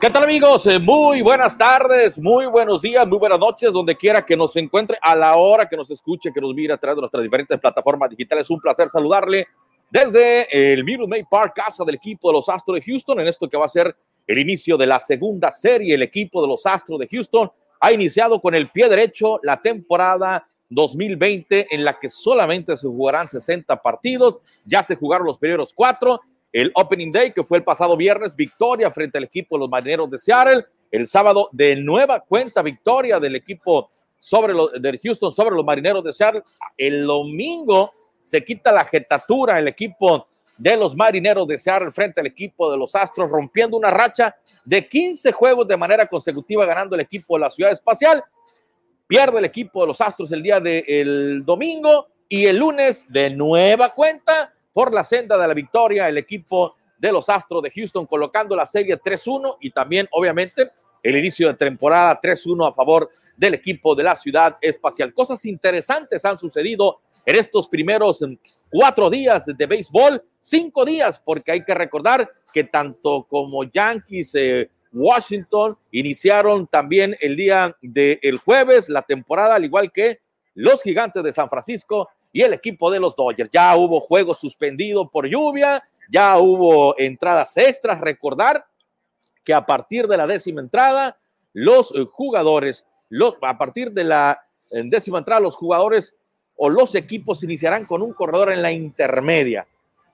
¿Qué tal amigos? Eh, muy buenas tardes, muy buenos días, muy buenas noches, donde quiera que nos encuentre, a la hora que nos escuche, que nos mire a través de nuestras diferentes plataformas digitales. Un placer saludarle desde el Minute Maid Park, casa del equipo de los Astros de Houston, en esto que va a ser el inicio de la segunda serie. El equipo de los Astros de Houston ha iniciado con el pie derecho la temporada 2020 en la que solamente se jugarán 60 partidos. Ya se jugaron los primeros cuatro el Opening Day, que fue el pasado viernes, victoria frente al equipo de los Marineros de Seattle. El sábado, de nueva cuenta, victoria del equipo sobre los, de Houston sobre los Marineros de Seattle. El domingo se quita la jetatura el equipo de los Marineros de Seattle frente al equipo de los Astros, rompiendo una racha de 15 juegos de manera consecutiva, ganando el equipo de la Ciudad Espacial. Pierde el equipo de los Astros el día del domingo y el lunes de nueva cuenta por la senda de la victoria el equipo de los Astros de Houston, colocando la serie 3-1 y también, obviamente, el inicio de temporada 3-1 a favor del equipo de la ciudad espacial. Cosas interesantes han sucedido en estos primeros cuatro días de béisbol, cinco días, porque hay que recordar que tanto como Yankees, eh, Washington iniciaron también el día del jueves la temporada, al igual que los gigantes de San Francisco y el equipo de los Dodgers. Ya hubo juegos suspendidos por lluvia, ya hubo entradas extras. Recordar que a partir de la décima entrada, los jugadores, a partir de la décima entrada, los jugadores o los equipos iniciarán con un corredor en la intermedia.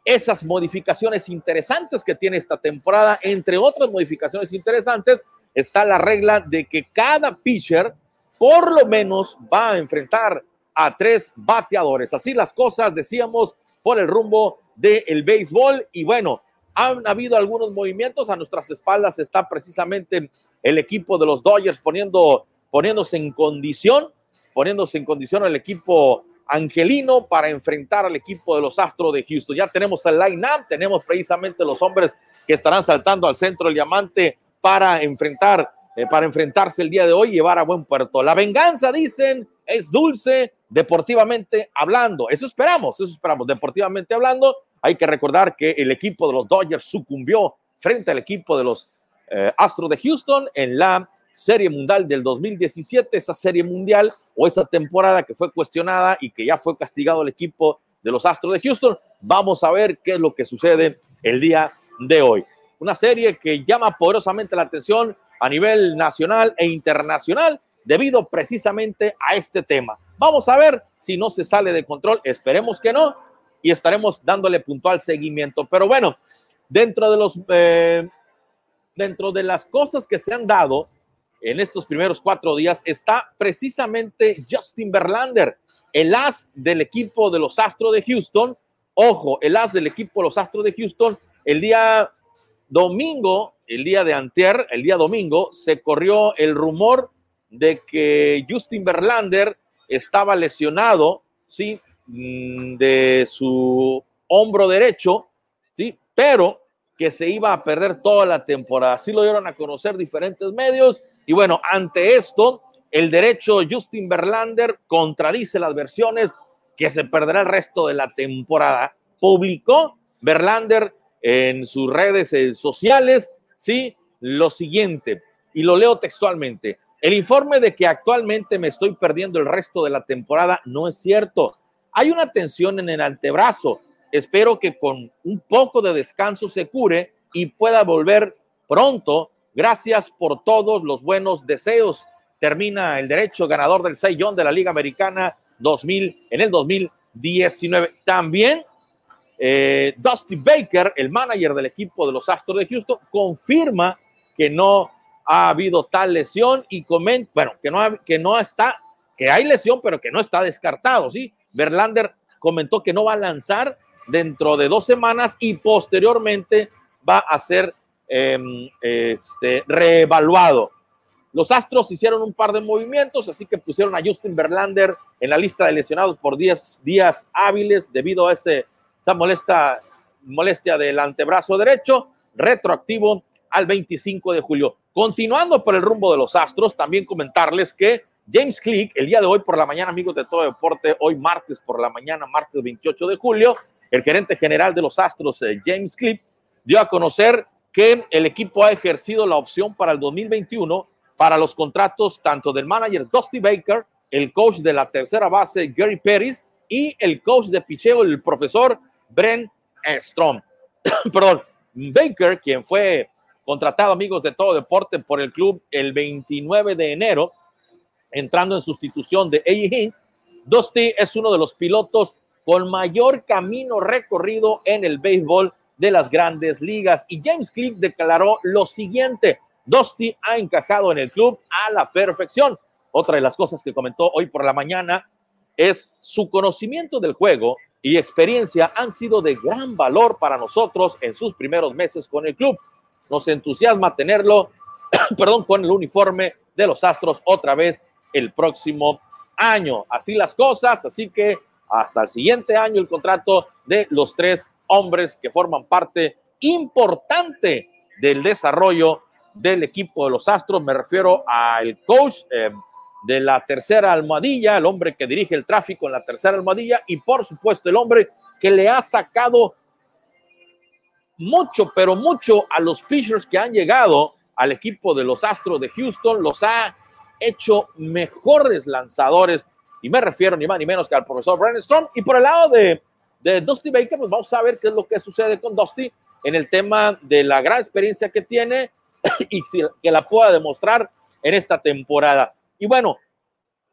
Esas modificaciones interesantes que tiene esta temporada, entre otras modificaciones interesantes, está la regla de que cada pitcher por lo menos va a enfrentar a tres bateadores. Así las cosas, decíamos, por el rumbo del béisbol. Y bueno, han habido algunos movimientos. A nuestras espaldas está precisamente el equipo de los Dodgers poniendo, poniéndose en condición, poniéndose en condición el equipo angelino para enfrentar al equipo de los Astros de Houston. Ya tenemos el line-up, tenemos precisamente los hombres que estarán saltando al centro del diamante para enfrentar, eh, para enfrentarse el día de hoy llevar a buen puerto. La venganza, dicen, es dulce, deportivamente hablando. Eso esperamos, eso esperamos. Deportivamente hablando, hay que recordar que el equipo de los Dodgers sucumbió frente al equipo de los eh, Astros de Houston en la Serie Mundial del 2017, esa Serie Mundial o esa temporada que fue cuestionada y que ya fue castigado el equipo de los Astros de Houston. Vamos a ver qué es lo que sucede el día de hoy. Una serie que llama poderosamente la atención a nivel nacional e internacional debido precisamente a este tema. Vamos a ver si no se sale de control, esperemos que no, y estaremos dándole puntual seguimiento. Pero bueno, dentro de los eh, dentro de las cosas que se han dado en estos primeros cuatro días está precisamente Justin Verlander, el as del equipo de los Astros de Houston. Ojo, el as del equipo de los Astros de Houston, el día domingo, el día de antier, el día domingo, se corrió el rumor de que Justin Verlander estaba lesionado, ¿sí? Mm, de su hombro derecho, ¿sí? Pero que se iba a perder toda la temporada. Así lo dieron a conocer diferentes medios. Y bueno, ante esto, el derecho Justin Verlander contradice las versiones que se perderá el resto de la temporada. Publicó Verlander en sus redes sociales, ¿sí? Lo siguiente, y lo leo textualmente. El informe de que actualmente me estoy perdiendo el resto de la temporada no es cierto. Hay una tensión en el antebrazo. Espero que con un poco de descanso se cure y pueda volver pronto. Gracias por todos los buenos deseos. Termina el derecho ganador del 6 de la Liga Americana 2000 en el 2019. También eh, Dusty Baker, el manager del equipo de los Astros de Houston, confirma que no ha habido tal lesión y comenta, bueno, que no, que no está, que hay lesión, pero que no está descartado, ¿sí? Verlander comentó que no va a lanzar dentro de dos semanas y posteriormente va a ser em, este, reevaluado. Los Astros hicieron un par de movimientos, así que pusieron a Justin Verlander en la lista de lesionados por 10 días hábiles debido a ese, esa molesta, molestia del antebrazo derecho, retroactivo al 25 de julio. Continuando por el rumbo de los Astros, también comentarles que James Click, el día de hoy por la mañana, amigos de todo deporte, hoy martes por la mañana, martes 28 de julio, el gerente general de los Astros, eh, James Click, dio a conocer que el equipo ha ejercido la opción para el 2021 para los contratos tanto del manager Dusty Baker, el coach de la tercera base Gary Perez y el coach de picheo, el profesor Bren Strom. Perdón, Baker, quien fue contratado, amigos de todo deporte, por el club el 29 de enero, entrando en sustitución de A.E. Dusty es uno de los pilotos con mayor camino recorrido en el béisbol de las grandes ligas. Y James Cliff declaró lo siguiente, Dusty ha encajado en el club a la perfección. Otra de las cosas que comentó hoy por la mañana es su conocimiento del juego y experiencia han sido de gran valor para nosotros en sus primeros meses con el club. Nos entusiasma tenerlo, perdón, con el uniforme de los Astros otra vez el próximo año. Así las cosas, así que hasta el siguiente año el contrato de los tres hombres que forman parte importante del desarrollo del equipo de los Astros. Me refiero al coach eh, de la tercera almohadilla, el hombre que dirige el tráfico en la tercera almohadilla y por supuesto el hombre que le ha sacado mucho, pero mucho a los pitchers que han llegado al equipo de los Astros de Houston, los ha hecho mejores lanzadores y me refiero ni más ni menos que al profesor Brandon Strong. Y por el lado de, de Dusty Baker, pues vamos a ver qué es lo que sucede con Dusty en el tema de la gran experiencia que tiene y que la pueda demostrar en esta temporada. Y bueno,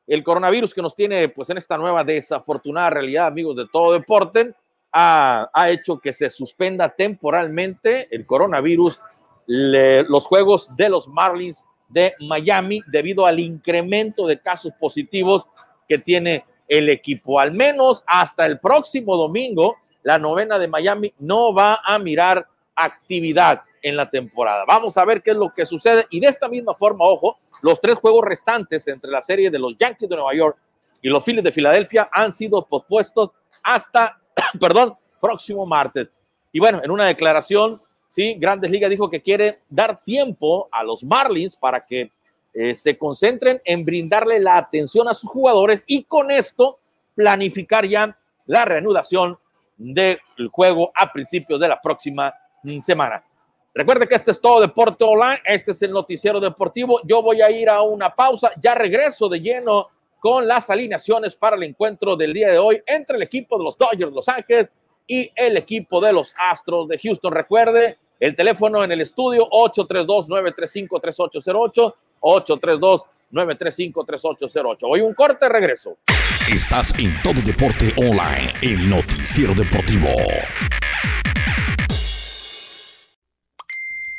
el coronavirus que nos tiene pues en esta nueva desafortunada realidad, amigos de todo deporte, ha, ha hecho que se suspenda temporalmente el coronavirus los juegos de los Marlins de Miami debido al incremento de casos positivos que tiene el equipo. Al menos hasta el próximo domingo, la novena de Miami no va a mirar actividad en la temporada. Vamos a ver qué es lo que sucede. Y de esta misma forma, ojo, los tres juegos restantes entre la serie de los Yankees de Nueva York y los Phillies de Filadelfia han sido pospuestos hasta, perdón, próximo martes. Y bueno, en una declaración, sí, Grandes Ligas dijo que quiere dar tiempo a los Marlins para que eh, se concentren en brindarle la atención a sus jugadores y con esto planificar ya la reanudación del juego a principios de la próxima semana. Recuerde que este es todo Deporte Online, este es el noticiero deportivo. Yo voy a ir a una pausa, ya regreso de lleno con las alineaciones para el encuentro del día de hoy entre el equipo de los Dodgers de Los Ángeles y el equipo de los Astros de Houston. Recuerde el teléfono en el estudio 832-935-3808, 832-935-3808. Hoy un corte, regreso. Estás en todo Deporte Online, el noticiero deportivo.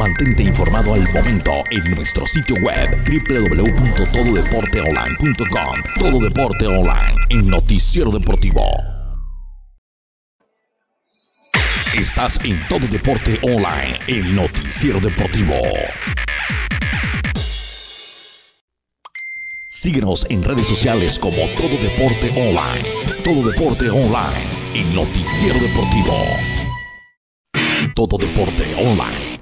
Mantente informado al momento en nuestro sitio web www.tododeporteonline.com. Todo Deporte Online, el noticiero deportivo. Estás en Todo Deporte Online, el noticiero deportivo. Síguenos en redes sociales como Todo Deporte Online. Todo Deporte Online, el noticiero deportivo. Todo Deporte Online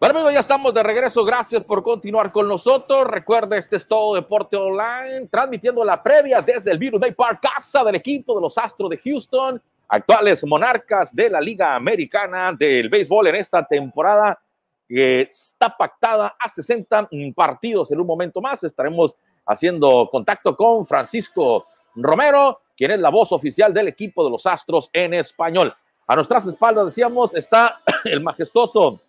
Bueno, amigos, ya estamos de regreso. Gracias por continuar con nosotros. Recuerda, este es todo Deporte Online, transmitiendo la previa desde el Virus Bay Park, casa del equipo de los Astros de Houston, actuales monarcas de la Liga Americana del Béisbol en esta temporada que está pactada a 60 partidos. En un momento más estaremos haciendo contacto con Francisco Romero, quien es la voz oficial del equipo de los Astros en español. A nuestras espaldas, decíamos, está el majestuoso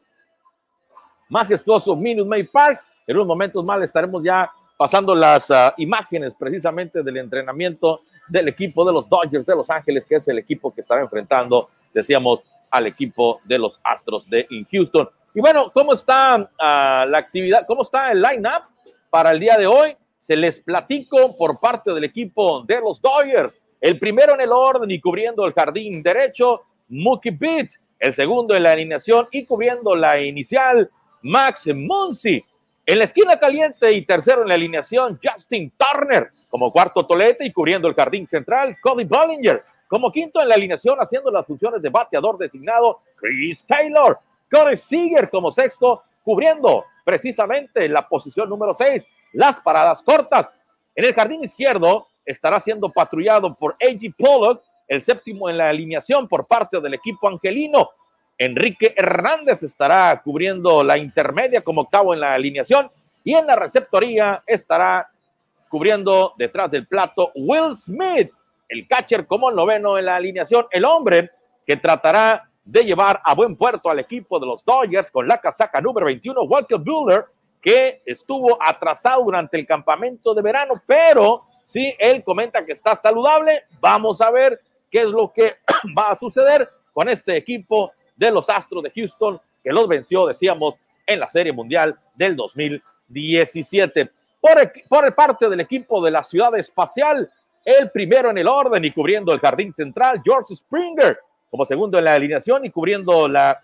majestuoso Minute Maid Park. En unos momentos más estaremos ya pasando las uh, imágenes precisamente del entrenamiento del equipo de los Dodgers de Los Ángeles, que es el equipo que estará enfrentando, decíamos, al equipo de los Astros de Houston. Y bueno, ¿cómo está uh, la actividad? ¿Cómo está el line-up para el día de hoy? Se les platico por parte del equipo de los Dodgers. El primero en el orden y cubriendo el jardín derecho, Mookie Beat. El segundo en la alineación y cubriendo la inicial, Max Muncy. En la esquina caliente y tercero en la alineación, Justin Turner. Como cuarto tolete y cubriendo el jardín central, Cody Bollinger. Como quinto en la alineación, haciendo las funciones de bateador designado, Chris Taylor. Corey Seager como sexto, cubriendo precisamente la posición número seis, las paradas cortas. En el jardín izquierdo estará siendo patrullado por A.G. Pollock, el séptimo en la alineación por parte del equipo angelino. Enrique Hernández estará cubriendo la intermedia como octavo en la alineación y en la receptoría estará cubriendo detrás del plato Will Smith, el catcher como noveno en la alineación, el hombre que tratará de llevar a buen puerto al equipo de los Dodgers con la casaca número 21, Walker Buehler, que estuvo atrasado durante el campamento de verano, pero sí, él comenta que está saludable. Vamos a ver qué es lo que va a suceder con este equipo de los Astros de Houston, que los venció, decíamos, en la Serie Mundial del 2017. Por, el, por el parte del equipo de la Ciudad Espacial, el primero en el orden y cubriendo el jardín central, George Springer, como segundo en la alineación y cubriendo la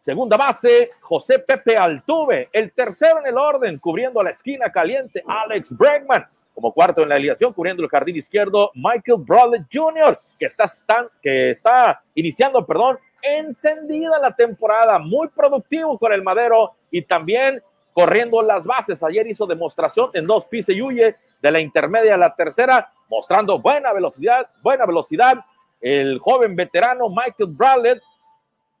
segunda base, José Pepe Altuve, el tercero en el orden, cubriendo la esquina caliente, Alex Bregman, como cuarto en la alineación, cubriendo el jardín izquierdo, Michael Bradley Jr., que está, que está iniciando, perdón, encendida la temporada, muy productivo con el Madero y también corriendo las bases. Ayer hizo demostración en dos pisos y huye de la intermedia a la tercera, mostrando buena velocidad, buena velocidad. El joven veterano Michael Bradley,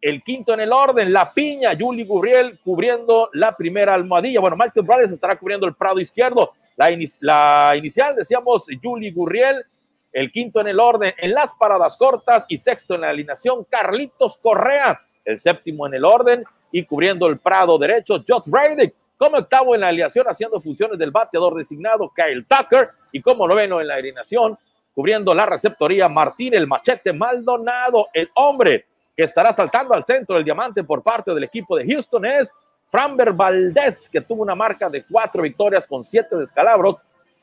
el quinto en el orden, la piña, Juli Gurriel cubriendo la primera almohadilla. Bueno, Michael Bradley estará cubriendo el prado izquierdo. La, la inicial, decíamos, Juli Gurriel el quinto en el orden en las paradas cortas y sexto en la alineación, Carlitos Correa, el séptimo en el orden y cubriendo el prado derecho, Josh Brady, como octavo en la alineación haciendo funciones del bateador designado, Kyle Tucker, y como noveno en la alineación, cubriendo la receptoría, Martín el machete Maldonado, el hombre que estará saltando al centro del diamante por parte del equipo de Houston es Framber Valdez, que tuvo una marca de cuatro victorias con siete descalabros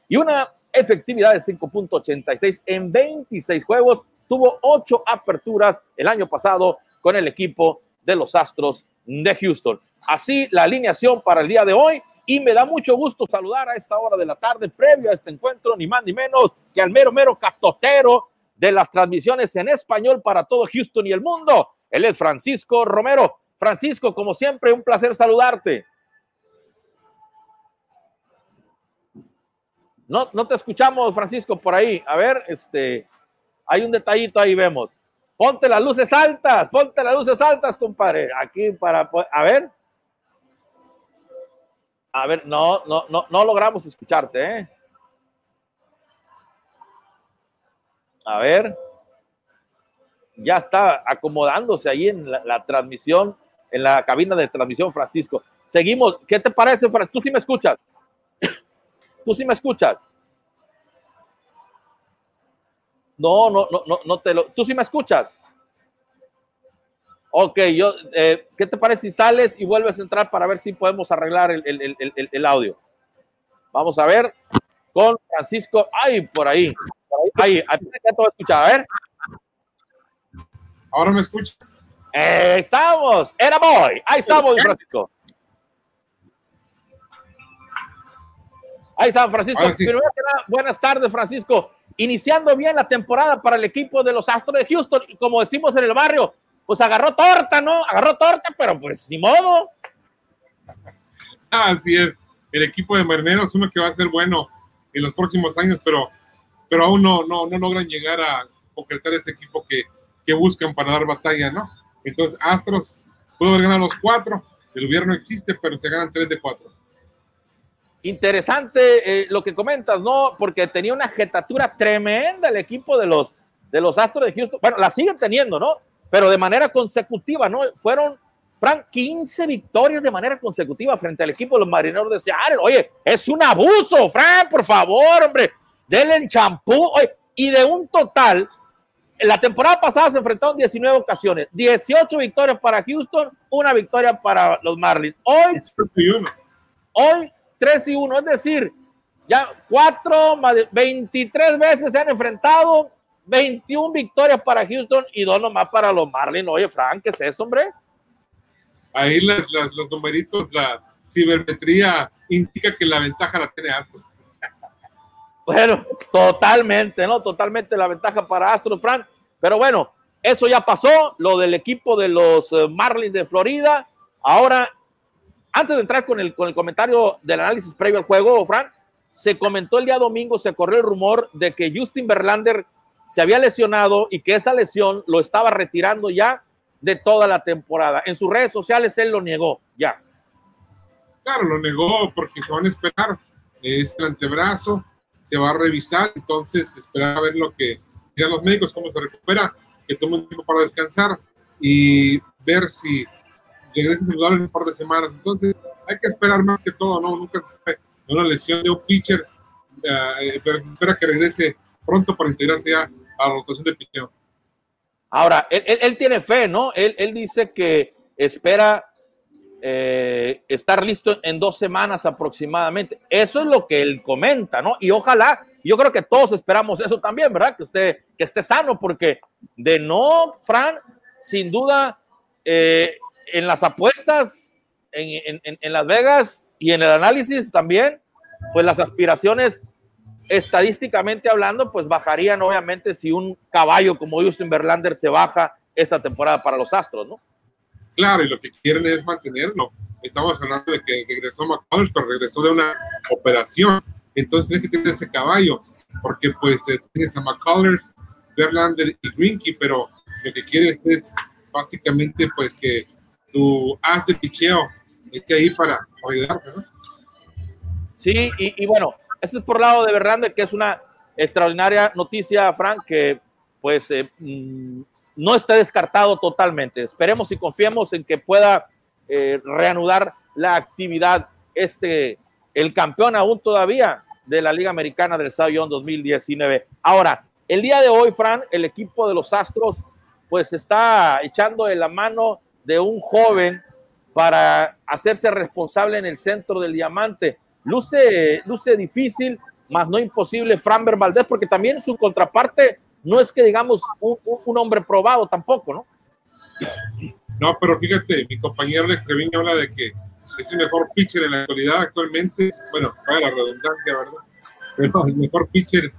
y una efectividad de 5.86 en 26 juegos. Tuvo ocho aperturas el año pasado con el equipo de los Astros de Houston. Así la alineación para el día de hoy. Y me da mucho gusto saludar a esta hora de la tarde, previo a este encuentro, ni más ni menos que al mero, mero catotero de las transmisiones en español para todo Houston y el mundo. Él es Francisco Romero. Francisco, como siempre, un placer saludarte. No, no te escuchamos, Francisco, por ahí. A ver, este, hay un detallito ahí, vemos. Ponte las luces altas, ponte las luces altas, compadre. Aquí para, a ver. A ver, no, no, no, no logramos escucharte, ¿eh? A ver. Ya está acomodándose ahí en la, la transmisión, en la cabina de transmisión, Francisco. Seguimos. ¿Qué te parece, Francisco? ¿Tú sí me escuchas? ¿Tú sí me escuchas? No, no, no, no, no te lo. ¿Tú sí me escuchas? Ok, yo, eh, ¿qué te parece si sales y vuelves a entrar para ver si podemos arreglar el, el, el, el audio? Vamos a ver con Francisco. Ay, por ahí. Ahí, ahí, te voy a escuchar. A ver. Ahora me escuchas. Eh, estamos. Era boy. Ahí estamos, Francisco. Ahí está, Francisco. Sí. buenas tardes, Francisco. Iniciando bien la temporada para el equipo de los Astros de Houston. Y como decimos en el barrio, pues agarró torta, ¿no? Agarró torta, pero pues ni modo. Así es. El equipo de Marineros, uno que va a ser bueno en los próximos años, pero, pero aún no, no, no logran llegar a concretar ese equipo que, que buscan para dar batalla, ¿no? Entonces, Astros pudo haber ganado los cuatro. El gobierno existe, pero se ganan tres de cuatro interesante eh, lo que comentas, ¿no? Porque tenía una jetatura tremenda el equipo de los, de los Astros de Houston. Bueno, la siguen teniendo, ¿no? Pero de manera consecutiva, ¿no? Fueron Frank, 15 victorias de manera consecutiva frente al equipo de los marineros de Seattle. Oye, es un abuso, Frank, por favor, hombre. Denle el champú. y de un total, la temporada pasada se enfrentaron 19 ocasiones, 18 victorias para Houston, una victoria para los Marlins. Hoy, hoy 3 y 1, es decir, ya 4 23 veces se han enfrentado, 21 victorias para Houston y dos nomás para los Marlins. Oye, Frank, ¿qué es eso, hombre? Ahí los numeritos, la cibermetría indica que la ventaja la tiene Astros. Bueno, totalmente, ¿no? Totalmente la ventaja para Astros, Frank. Pero bueno, eso ya pasó, lo del equipo de los eh, Marlins de Florida. Ahora, antes de entrar con el, con el comentario del análisis previo al juego, Frank, se comentó el día domingo, se corrió el rumor de que Justin Verlander se había lesionado y que esa lesión lo estaba retirando ya de toda la temporada. En sus redes sociales él lo negó ya. Claro, lo negó porque se van a esperar. Es el antebrazo, se va a revisar, entonces esperar a ver lo que digan los médicos, cómo se recupera, que tome tiempo para descansar y ver si saludable en un par de semanas. Entonces hay que esperar más que todo, ¿no? Nunca se sabe una lesión de un pitcher, eh, pero se espera que regrese pronto para integrarse ya a la rotación de picheo. Ahora, él, tiene fe, ¿no? Él, dice que espera eh, estar listo en dos semanas aproximadamente. Eso es lo que él comenta, ¿no? Y ojalá, yo creo que todos esperamos eso también, ¿verdad? Que esté, que esté sano, porque de no, Fran, sin duda, eh, en las apuestas, en, en Las Vegas y en el análisis también, pues las aspiraciones estadísticamente hablando, pues bajarían obviamente si un caballo como Justin Verlander se baja esta temporada para los Astros, ¿no? Claro, y lo que quieren es mantenerlo. Estamos hablando de que regresó McCullers, pero regresó de una operación. Entonces tienes que tener ese caballo, porque pues eh, tienes a McCullers, Verlander y Grinky, pero lo que quieres es básicamente pues que tu haz de picheo esté ahí para ayudarte, ¿no? Sí, y, bueno, eso es por lado de Verlander, que es una extraordinaria noticia, Frank, que pues eh, mm, no está descartado totalmente. Esperemos y confiemos en que pueda eh, reanudar la actividad este, el campeón aún todavía de la Liga Americana del Cy 2019. Ahora, el día de hoy, Fran, el equipo de los Astros pues está echando de la mano de un joven para hacerse responsable en el centro del diamante luce, luce difícil, más no imposible Framber Valdés, porque también su contraparte no es que digamos un, un, hombre probado tampoco, ¿no? No, pero fíjate, mi compañero Alex Treviño habla de que es el mejor pitcher en la actualidad actualmente, bueno, para la redundancia, ¿verdad? Pero el mejor pitcher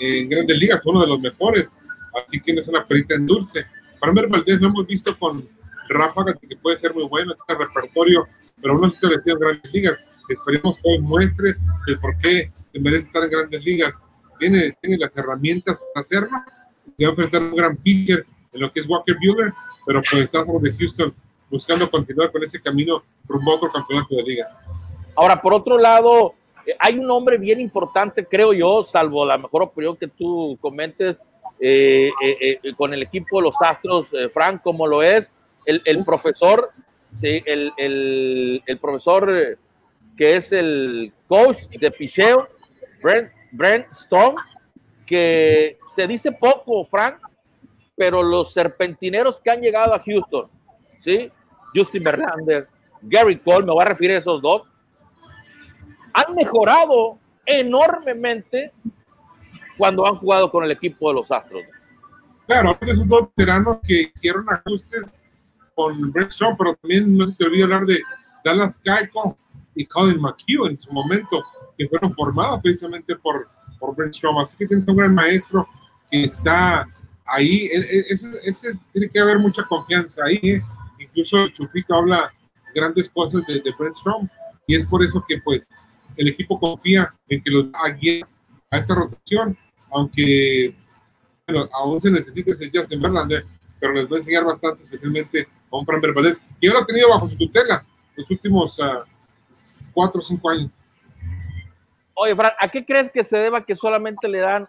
en grandes ligas, uno de los mejores, así que no es una perita en dulce. Framber Valdés lo hemos visto con ráfagas que puede ser muy bueno, tiene repertorio, pero no se establecido en grandes ligas Esperemos que hoy muestre el por qué merece estar en grandes ligas. Tiene, tiene las herramientas para hacerlo. Se va a enfrentar un gran pitcher en lo que es Walker Buehler, pero pues Astros de Houston buscando continuar con ese camino rumbo a otro campeonato de liga. Ahora, por otro lado, eh, hay un hombre bien importante, creo yo, salvo la mejor opinión que tú comentes, eh, eh, con el equipo de los Astros, Frank, como lo es, el, el profesor, sí, el, el, el profesor que es el coach de picheo, Brent, Brent Stone, que se dice poco, Frank, pero los serpentineros que han llegado a Houston, ¿sí? Justin Verlander, Gary Cole, me voy a referir a esos dos, han mejorado enormemente cuando han jugado con el equipo de los Astros. Claro, es un dos veteranos que hicieron ajustes con Brent Stone, pero también no se te olvida hablar de Dallas Keuchel, y Colin McHugh en su momento, que fueron formados precisamente por, por Brent Strom. Así que tienes un gran maestro que está ahí. E, e, ese, tiene que haber mucha confianza ahí. ¿eh? Incluso Chufito habla grandes cosas de, de Brent Strom y es por eso que pues el equipo confía en que los va a esta rotación, aunque bueno, aún se necesita ese Justin Verlander, pero les va a enseñar bastante, especialmente a un Fran Valdez, que yo lo ha tenido bajo su tutela los últimos uh, cuatro o cinco años. Oye, Fran, ¿a qué crees que se deba que solamente le dan,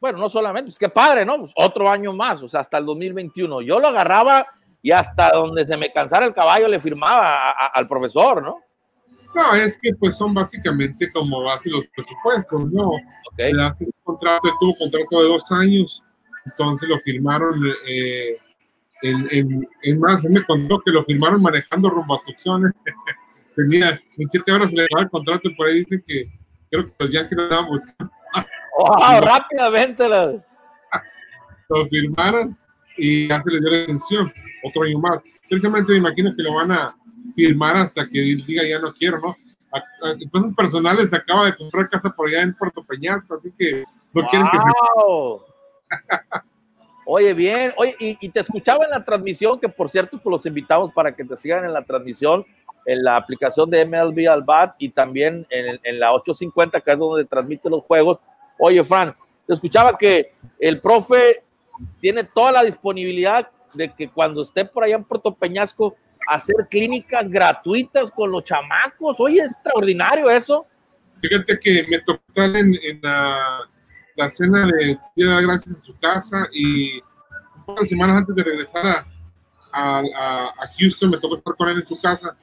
bueno, no solamente, es que padre, ¿no? Pues otro año más, o sea, hasta el 2021. Yo lo agarraba y hasta donde se me cansara el caballo le firmaba al profesor, ¿no? No, es que pues son básicamente como así los presupuestos, ¿no? Okay. Le contrato, tuvo contrato de dos años, entonces lo firmaron, eh, en, en, más, me contó que lo firmaron manejando rumbo a. Tenía, en siete horas le daba el contrato y por ahí dicen que creo que los Yankees lo estaban buscando. ¡Wow! rápidamente lo... lo firmaron y ya se le dio la atención otro año más. Precisamente me imagino que lo van a firmar hasta que diga ya no quiero, ¿no? En cosas personales acaba de comprar casa por allá en Puerto Peñasco, así que no quieren que se... Oye, bien, oye, y, te escuchaba en la transmisión, que por cierto, pues los invitamos para que te sigan en la transmisión, en la aplicación de MLB Albat y también en, en la 850, que es donde transmite los juegos. Oye, Fran, te escuchaba que el profe tiene toda la disponibilidad de que cuando esté por allá en Puerto Peñasco, hacer clínicas gratuitas con los chamacos. Oye, es extraordinario eso. Fíjate que me tocó estar en, la, cena de Día de Gracias en su casa y unas semanas antes de regresar a, a, Houston me tocó estar con él en su casa.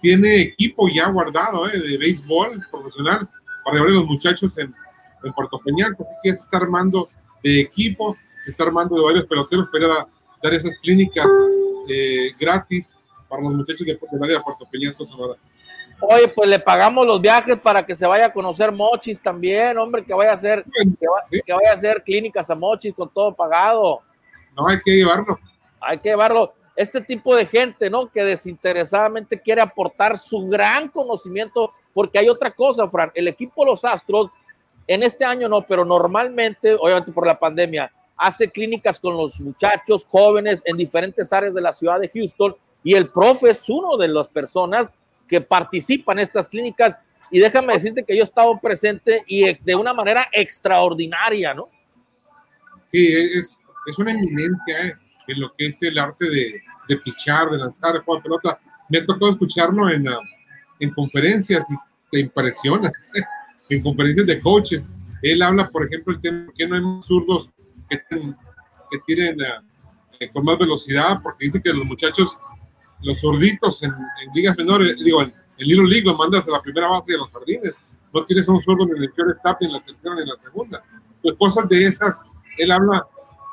Tiene equipo ya guardado eh, de béisbol profesional para llevar a los muchachos en, en Puerto Peñasco. Así que se está armando de equipo, se está armando de varios peloteros para dar esas clínicas eh, gratis para los muchachos de, de Puerto Peñasco, Sonora. Oye, pues le pagamos los viajes para que se vaya a conocer Mochis también, hombre, que vaya a hacer, que, vaya a hacer clínicas a Mochis con todo pagado. No, hay que llevarlo. Hay que llevarlo. Este tipo de gente, ¿no? Que desinteresadamente quiere aportar su gran conocimiento, porque hay otra cosa, Fran, el equipo Los Astros, en este año no, pero normalmente, obviamente por la pandemia, hace clínicas con los muchachos jóvenes en diferentes áreas de la ciudad de Houston y el profe es uno de las personas que participan en estas clínicas y déjame decirte que yo he estado presente y de una manera extraordinaria, ¿no? Sí, es, es una eminencia eh, en lo que es el arte de, de pichar, de lanzar, de jugar pelota. Me ha tocado escucharlo en, ah, en conferencias y te impresiona, en conferencias de coaches. Él habla, por ejemplo, el tema que no hay zurdos que, que tienen eh, con más velocidad, porque dice que los muchachos, los zurditos en, ligas menores, digo, en, el Little League lo mandas a la primera base de los jardines, no tienes un zurdo ni en el peor etapa, ni en la tercera, ni en la segunda. Pues cosas de esas, él habla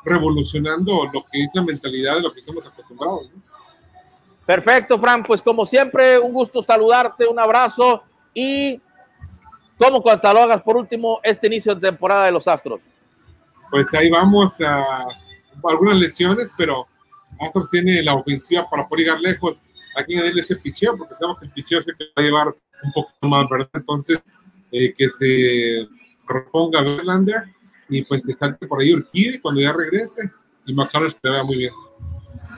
revolucionando lo que es la mentalidad de lo que estamos acostumbrados. Perfecto, Fran, pues como siempre, un gusto saludarte, un abrazo y ¿cómo catalogas por último este inicio de temporada de los Astros? pues ahí vamos a algunas lesiones, pero Astros tiene la ofensiva para poder llegar lejos. Aquí en ese picheo, porque sabemos que el picheo se va a llevar un poquito más, ¿verdad? Entonces, eh, que se reponga Verlander y pues que salte por ahí Urquide cuando ya regrese y McCarthy te vea muy bien.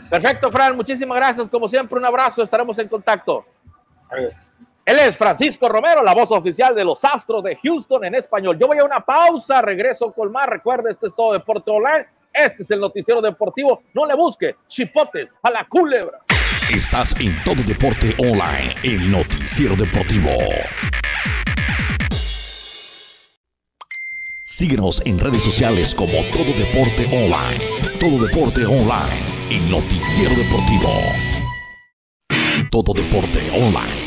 Perfecto, Fran, muchísimas gracias. Como siempre, un abrazo, estaremos en contacto. Él es Francisco Romero, la voz oficial de los Astros de Houston en español. Yo voy a una pausa, regreso con más. Recuerde, este es todo Deporte Online. Este es el noticiero deportivo. No le busque chipotes a la culebra. Estás en todo Deporte Online, el noticiero deportivo. Síguenos en redes sociales como Todo Deporte Online. Todo Deporte Online, el noticiero deportivo. Todo Deporte Online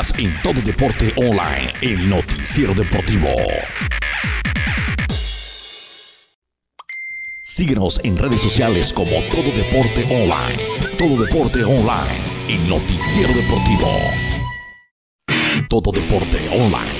En Todo Deporte Online, el noticiero deportivo. Síguenos en redes sociales como Todo Deporte Online. Todo Deporte Online, el noticiero deportivo. Todo Deporte Online,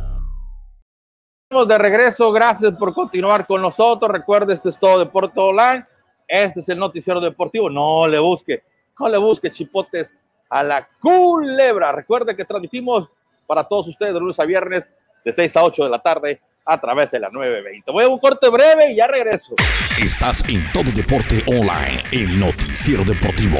De regreso, gracias por continuar con nosotros. Recuerde, este es todo Deporte Online. Este es el noticiero deportivo. No le busque, no le busque chipotes a la culebra. Recuerde que transmitimos para todos ustedes de lunes a viernes de 6 a 8 de la tarde a través de la 920. Voy a un corte breve y ya regreso. Estás en Todo Deporte Online, el noticiero deportivo.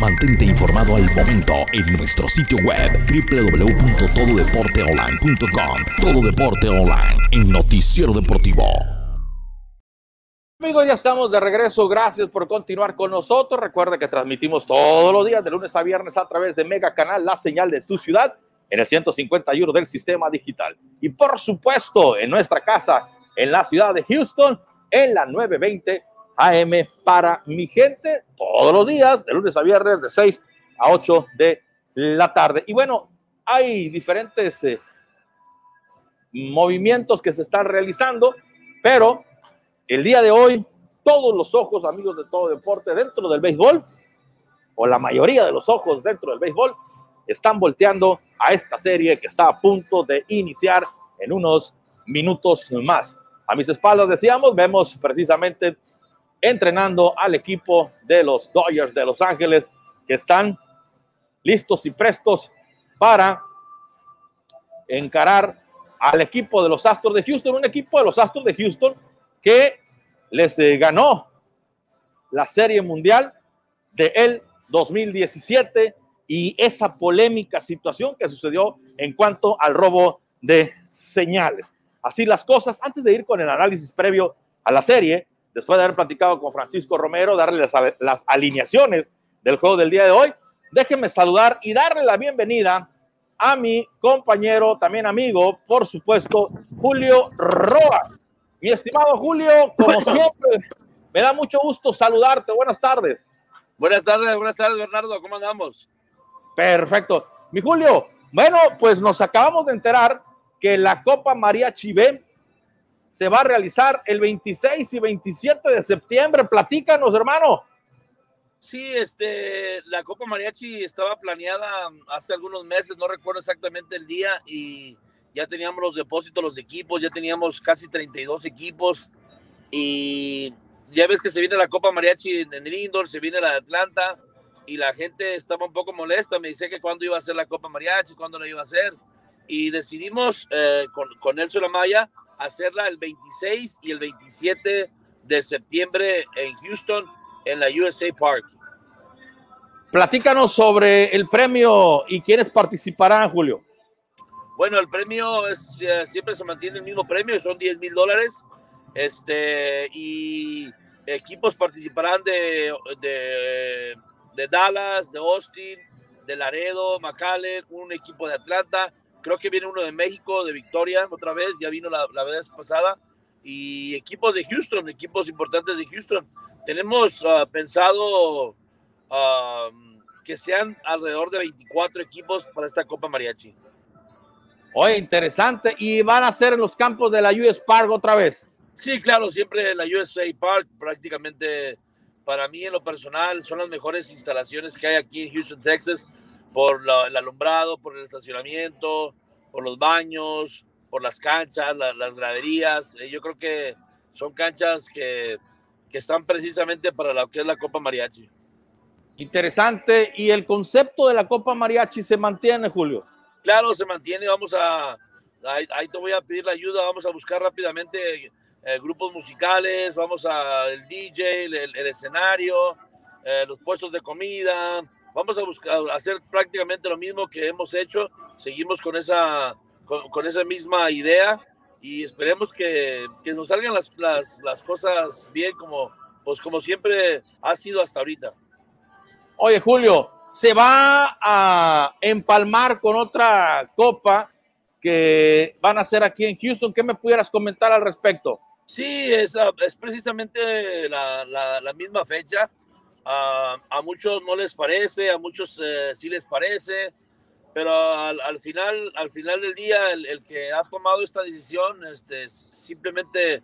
Mantente informado al momento en nuestro sitio web www.tododeporteonline.com. Todo Deporte Online, el noticiero deportivo. Amigos, ya estamos de regreso. Gracias por continuar con nosotros. Recuerda que transmitimos todos los días, de lunes a viernes, a través de Mega Canal, la señal de tu ciudad, en el 151 del sistema digital. Y por supuesto, en nuestra casa, en la ciudad de Houston, en la 920 AM para mi gente, todos los días, de lunes a viernes, de 6 a 8 de la tarde. Y bueno, hay diferentes eh, movimientos que se están realizando, pero el día de hoy, todos los ojos, amigos de todo deporte, dentro del béisbol, o la mayoría de los ojos dentro del béisbol, están volteando a esta serie que está a punto de iniciar en unos minutos más. A mis espaldas, decíamos, vemos precisamente entrenando al equipo de los Dodgers de Los Ángeles, que están listos y prestos para encarar al equipo de los Astros de Houston, un equipo de los Astros de Houston que les eh, ganó la Serie Mundial de el 2017 y esa polémica situación que sucedió en cuanto al robo de señales. Así las cosas, antes de ir con el análisis previo a la serie, después de haber platicado con Francisco Romero, darle las, las alineaciones del juego del día de hoy, déjenme saludar y darle la bienvenida a mi compañero, también amigo, por supuesto, Julio Roa. Mi estimado Julio, como siempre, me da mucho gusto saludarte. Buenas tardes. Buenas tardes, buenas tardes, Bernardo. ¿Cómo andamos? Perfecto. Mi Julio, bueno, pues nos acabamos de enterar que la Copa María Chivé se va a realizar el 26 y 27 de septiembre. Platícanos, hermano. Sí, este, la Copa Mariachi estaba planeada hace algunos meses, no recuerdo exactamente el día, y ya teníamos los depósitos, los equipos, ya teníamos casi 32 equipos, y ya ves que se viene la Copa Mariachi en Lindor, se viene la de Atlanta, y la gente estaba un poco molesta, me dice que cuándo iba a ser la Copa Mariachi, cuándo la iba a hacer, y decidimos eh, con, con Nelson Amaya hacerla el 26 y el 27 de septiembre en Houston, en la USA Park. Platícanos sobre el premio y quiénes participarán, Julio. Bueno, el premio es, eh, siempre se mantiene el mismo premio, son 10 mil dólares. Este, y equipos participarán de, de, de Dallas, de Austin, de Laredo, McAllen, un equipo de Atlanta. Creo que viene uno de México, de Victoria, otra vez, ya vino la, la vez pasada. Y equipos de Houston, equipos importantes de Houston. Tenemos uh, pensado uh, que sean alrededor de 24 equipos para esta Copa Mariachi. Oye, interesante. ¿Y van a ser en los campos de la US Park otra vez? Sí, claro, siempre la USA Park, prácticamente para mí en lo personal son las mejores instalaciones que hay aquí en Houston, Texas, por la, el alumbrado, por el estacionamiento, por los baños, por las canchas, las graderías. Eh, yo creo que son canchas que, que están precisamente para lo que es la Copa Mariachi. Interesante. ¿Y el concepto de la Copa Mariachi se mantiene, Julio? Claro, se mantiene. Vamos a, ahí, te voy a pedir la ayuda. Vamos a buscar rápidamente eh, grupos musicales. Vamos a el DJ, el, escenario, eh, los puestos de comida. Vamos a buscar hacer prácticamente lo mismo que hemos hecho. Seguimos con esa, con, esa misma idea y esperemos que, que nos salgan las, las, las cosas bien como, pues como siempre ha sido hasta ahorita. Oye, Julio, se va a empalmar con otra copa que van a hacer aquí en Houston. ¿Qué me pudieras comentar al respecto? Sí, es, es precisamente la, la, misma fecha. A muchos no les parece, a muchos eh, sí les parece, pero al, al, final, al final del día, el, que ha tomado esta decisión este, simplemente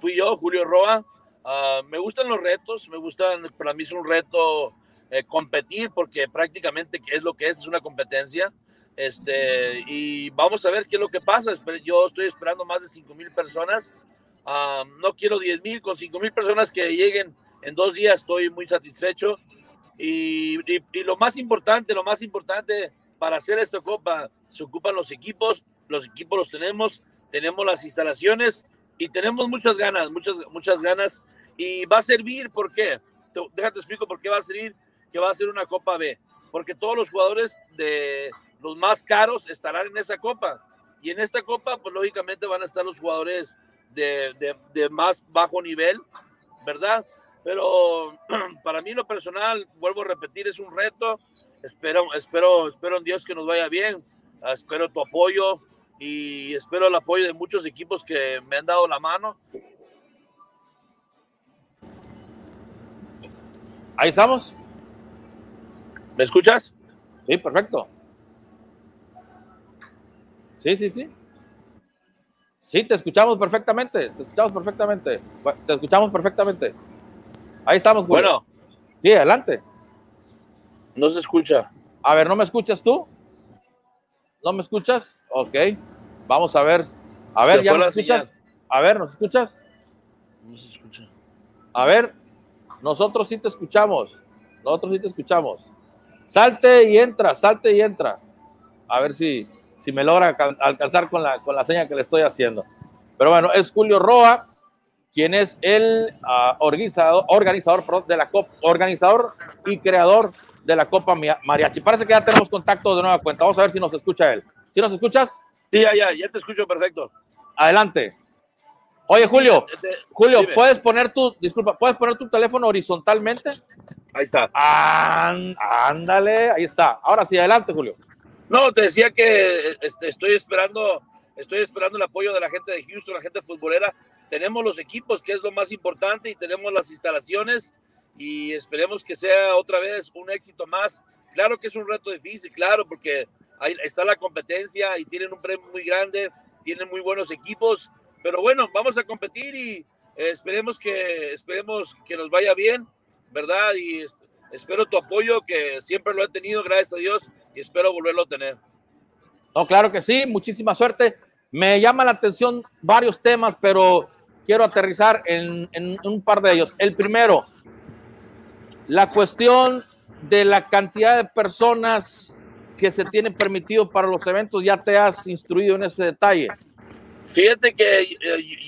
fui yo, Julio Roa. Uh, me gustan los retos, me gustan, para mí es un reto eh, competir, porque prácticamente es lo que es, es una competencia. Este, y vamos a ver qué es lo que pasa. Yo estoy esperando más de 5 mil personas. no quiero 10 mil, con 5 mil personas que lleguen en dos días estoy muy satisfecho. Y, y, lo más importante, lo más importante para hacer esta copa, se ocupan los equipos, los equipos los tenemos, tenemos las instalaciones y tenemos muchas ganas, muchas, muchas ganas. Y va a servir, ¿por qué? Déjate explico por qué va a servir que va a ser una Copa B, porque todos los jugadores de los más caros estarán en esa Copa. Y en esta Copa, pues lógicamente van a estar los jugadores de, de, más bajo nivel, ¿verdad? Pero para mí lo personal, vuelvo a repetir, es un reto. Espero, espero, espero en Dios que nos vaya bien. Ah, espero tu apoyo y espero el apoyo de muchos equipos que me han dado la mano. Ahí estamos. ¿Me escuchas? Sí, perfecto. Sí, sí, sí. Sí, te escuchamos perfectamente. Te escuchamos perfectamente. Te escuchamos perfectamente. Ahí estamos, Bueno. Sí, adelante. No se escucha. A ver, ¿no me escuchas tú? ¿No me escuchas? Ok. Vamos a ver. A ver, ¿ya nos escuchas? A ver, ¿nos escuchas? No se escucha. A ver, nosotros sí te escuchamos. Nosotros sí te escuchamos. Salte y entra, salte y entra. A ver si, si me logra alcanzar con la, con la seña que le estoy haciendo. Pero bueno, es Julio Roa, quien es el ah, organizador, organizador de la Copa, organizador y creador de la Copa Mariachi. Parece que ya tenemos contacto de nueva cuenta. Vamos a ver si nos escucha él. ¿Sí nos escuchas? Sí, ya, ya, ya te escucho perfecto. Adelante. Oye, Julio, Julio, ¿puedes poner tu, disculpa, ¿puedes poner tu teléfono horizontalmente? Ahí está. ándale, ahí está. Ahora sí, adelante, Julio. No, te decía que este, estoy esperando, estoy esperando el apoyo de la gente de Houston, la gente futbolera. Tenemos los equipos, que es lo más importante, y tenemos las instalaciones, y esperemos que sea otra vez un éxito más. Claro que es un reto difícil, claro, porque ahí está la competencia y tienen un premio muy grande, tienen muy buenos equipos, pero bueno, vamos a competir y esperemos que esperemos que nos vaya bien ¿verdad? Y espero tu apoyo, que siempre lo he tenido, gracias a Dios, y espero volverlo a tener. No, claro que sí, muchísima suerte. Me llama la atención varios temas, pero quiero aterrizar en, en un par de ellos. El primero, la cuestión de la cantidad de personas que se tienen permitido para los eventos, ya te has instruido en ese detalle. Fíjate que eh,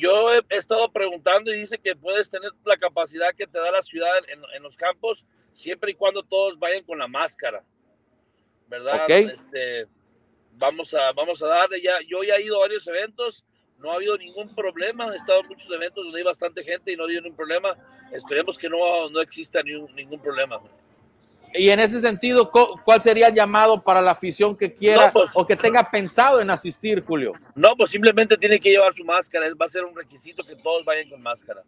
yo he estado preguntando y dice que puedes tener la capacidad que te da la ciudad en, los campos siempre y cuando todos vayan con la máscara, ¿verdad? Este, vamos a vamos a darle ya. Yo ya he ido a varios eventos, no ha habido ningún problema. He estado en muchos eventos donde hay bastante gente y no ha habido ningún problema. Esperemos que no, no exista ningún, ningún problema. Y en ese sentido, ¿cuál sería el llamado para la afición que quiera pues, o que tenga pensado en asistir, Julio? No, pues simplemente tiene que llevar su máscara. Va a ser un requisito que todos vayan con máscara.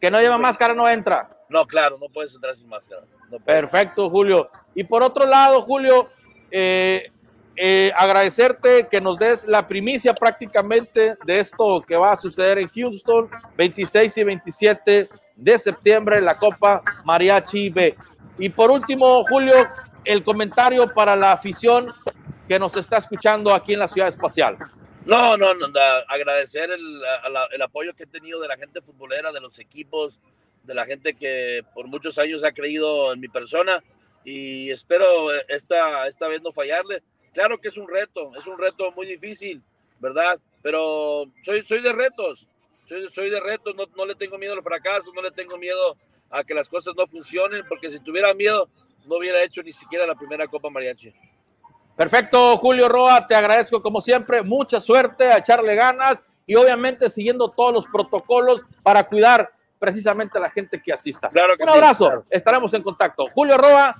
Que no lleva máscara no entra. No, claro, no puedes entrar sin máscara. Perfecto, Julio. Y por otro lado, Julio, eh, eh, agradecerte que nos des la primicia prácticamente de esto que va a suceder en Houston, 26 y 27 de septiembre, la Copa Mariachi B. Y por último, Julio, el comentario para la afición que nos está escuchando aquí en la Ciudad Espacial. No, no, no agradecer el, el, apoyo que he tenido de la gente futbolera, de los equipos, de la gente que por muchos años ha creído en mi persona y espero esta, esta vez no fallarle. Claro que es un reto, es un reto muy difícil, ¿verdad? Pero soy, soy de retos, soy, soy de retos, no, no le tengo miedo al fracaso, no le tengo miedo a que las cosas no funcionen, porque si tuviera miedo no hubiera hecho ni siquiera la primera Copa Mariachi. Perfecto, Julio Roa, te agradezco como siempre, mucha suerte, a echarle ganas y obviamente siguiendo todos los protocolos para cuidar precisamente a la gente que asista. Claro que Un abrazo, estaremos en contacto. Julio Roa,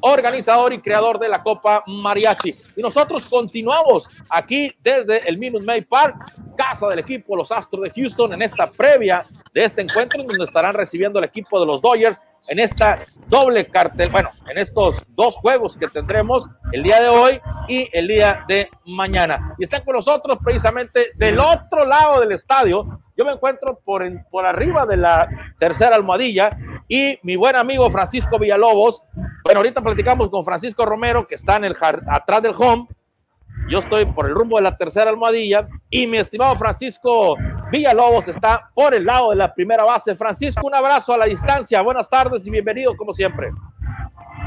organizador y creador de la Copa Mariachi. Y nosotros continuamos aquí desde el Minute May Park, casa del equipo Los Astros de Houston, en esta previa de este encuentro, en donde estarán recibiendo el equipo de los Dodgers en esta doble cartel, bueno, en estos dos juegos que tendremos el día de hoy y el día de mañana. Y están con nosotros precisamente del otro lado del estadio. Yo me encuentro por, por arriba de la tercera almohadilla y mi buen amigo Francisco Villalobos. Bueno, ahorita platicamos con Francisco Romero, que está en el atrás del home. Yo estoy por el rumbo de la tercera almohadilla y mi estimado Francisco Villalobos está por el lado de la primera base. Francisco, un abrazo a la distancia. Buenas tardes y bienvenido como siempre.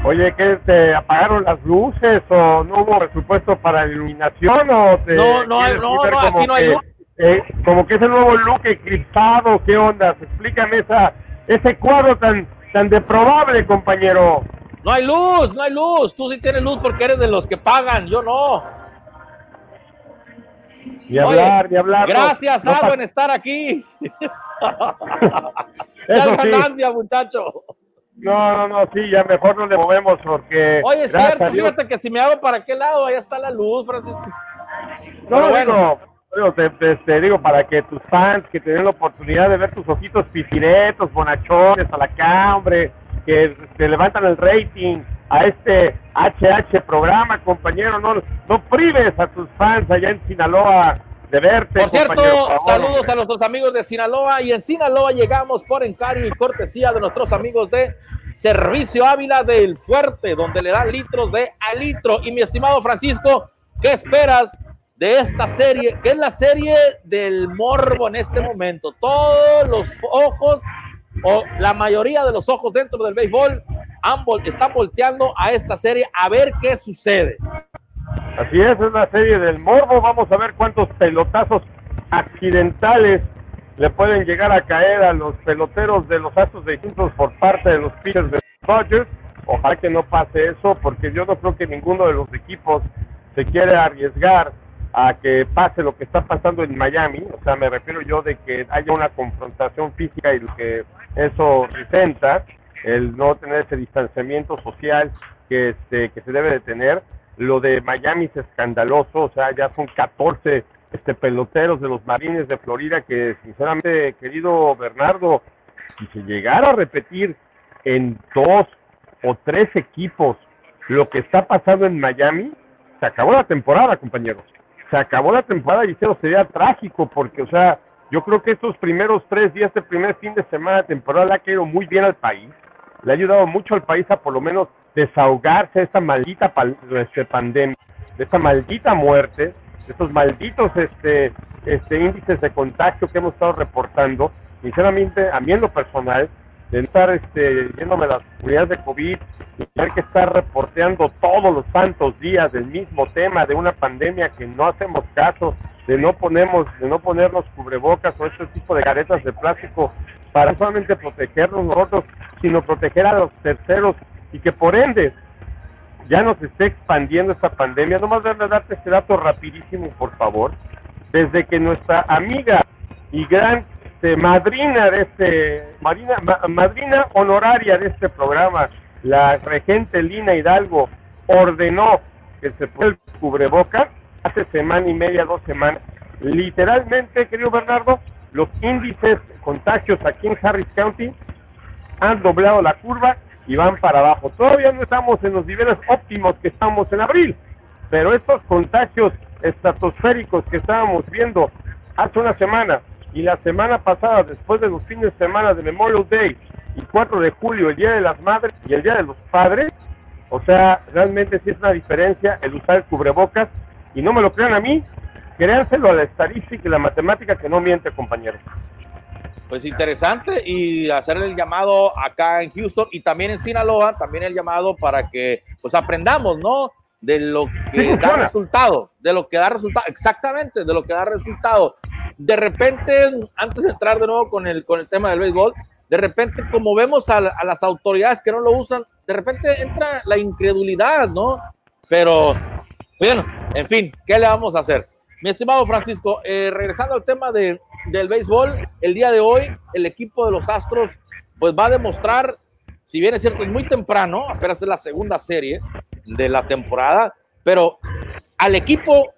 Oye, ¿qué te apagaron las luces o no hubo presupuesto para iluminación o No, no, no, no, aquí no hay luz. Eh, como que ese nuevo look eclipsado, ¿qué onda? Explícame esa ese cuadro tan, tan deprobable, compañero. No hay luz, no hay luz. Tú sí tienes luz porque eres de los que pagan, yo no. Ni hablar, ni hablar. Gracias, no, en estar aquí. Eso ganancia, muchacho. No, no, no, sí, ya mejor no le movemos porque. Oye, es cierto, fíjate que si me hago para qué lado, ahí está la luz, Francisco. No, bueno te, digo, para que tus fans que tengan la oportunidad de ver tus ojitos pifiretos, bonachones, a la cambre, que te levantan el rating a este HH programa, compañero, no, no prives a tus fans allá en Sinaloa de verte. Por cierto, saludos a nuestros amigos de Sinaloa y en Sinaloa llegamos por encargo y cortesía de nuestros amigos de Servicio Ávila del Fuerte, donde le dan litros de a litro. Y mi estimado Francisco, ¿qué esperas de esta serie, que es la serie del morbo en este momento. Todos los ojos, o la mayoría de los ojos dentro del béisbol, están volteando a esta serie a ver qué sucede. Así es, es la serie del morbo. Vamos a ver cuántos pelotazos accidentales le pueden llegar a caer a los peloteros de los Astros de Houston por parte de los pitchers de Dodgers. Ojalá que no pase eso, porque yo no creo que ninguno de los equipos se quiere arriesgar a que pase lo que está pasando en Miami, o sea, me refiero yo de que haya una confrontación física y lo que eso presenta, el no tener ese distanciamiento social que, este, que se debe de tener. Lo de Miami es escandaloso, o sea, ya son 14 este, peloteros de los Marines de Florida que, sinceramente, querido Bernardo, si se llegara a repetir en dos o tres equipos lo que está pasando en Miami, se acabó la temporada, compañeros se acabó la temporada y eso sería trágico porque, o sea, yo creo que estos primeros tres días, este primer fin de semana de temporada le ha caído muy bien al país, le ha ayudado mucho al país a por lo menos desahogarse de esta maldita este, pandemia, de esta maldita muerte, de estos malditos este, este, índices de contagio que hemos estado reportando. Sinceramente, a mí en lo personal, de estar este, yéndome las unidades de COVID y tener que estar reporteando todos los santos días del mismo tema de una pandemia que no hacemos caso, de no ponemos, de no ponernos cubrebocas o este tipo de caretas de plástico para solamente protegernos nosotros, sino proteger a los terceros y que por ende ya nos esté expandiendo esta pandemia. Nomás de darte este dato rapidísimo, por favor. Desde que nuestra amiga y gran este, madrina de este, madrina honoraria de este programa, la regente Lina Hidalgo, ordenó que se ponga el cubreboca hace semana y media, dos semanas. Literalmente, querido Bernardo, los índices de contagios aquí en Harris County han doblado la curva y van para abajo. Todavía no estamos en los niveles óptimos que estamos en abril, pero estos contagios estratosféricos que estábamos viendo hace una semana y la semana pasada, después de los fines de semana de Memorial Day y 4 de julio, el Día de las Madres y el Día de los Padres, o sea, realmente sí es una diferencia el usar el cubrebocas y no me lo crean a mí, créanselo a la estadística y la matemática que no miente, compañeros. Pues interesante y hacerle el llamado acá en Houston y también en Sinaloa, también el llamado para que pues aprendamos, ¿no? De lo que da resultado, de lo que da resultado, exactamente, de lo que da resultado. De repente, antes de entrar de nuevo con el, con el tema del béisbol, de repente, como vemos a, las autoridades que no lo usan, de repente entra la incredulidad, ¿no? Pero, bueno, en fin, ¿qué le vamos a hacer? Mi estimado Francisco, eh, regresando al tema de, del béisbol, el día de hoy el equipo de los Astros pues va a demostrar, si bien es cierto, es muy temprano, apenas es la segunda serie de la temporada, pero al equipo,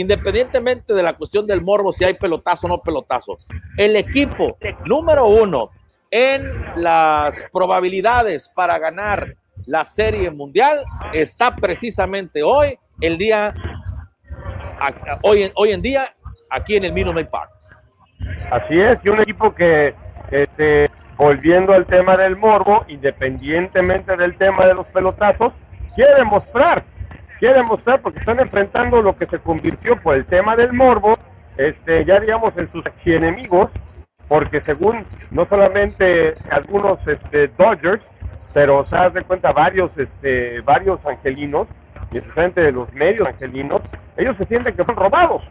independientemente de la cuestión del morbo, si hay pelotazo o no pelotazo, el equipo número uno en las probabilidades para ganar la serie mundial está precisamente hoy, el día hoy, en, hoy en día aquí en el Minute Park. Así es, y un equipo que, este, volviendo al tema del morbo, independientemente del tema de los pelotazos, quiere demostrar, quiere demostrar porque están enfrentando lo que se convirtió por el tema del morbo, este, ya digamos en sus enemigos, porque según no solamente algunos este, Dodgers, pero se das de cuenta varios, este, varios angelinos, y especialmente de los medios angelinos, ellos se sienten que fueron robados.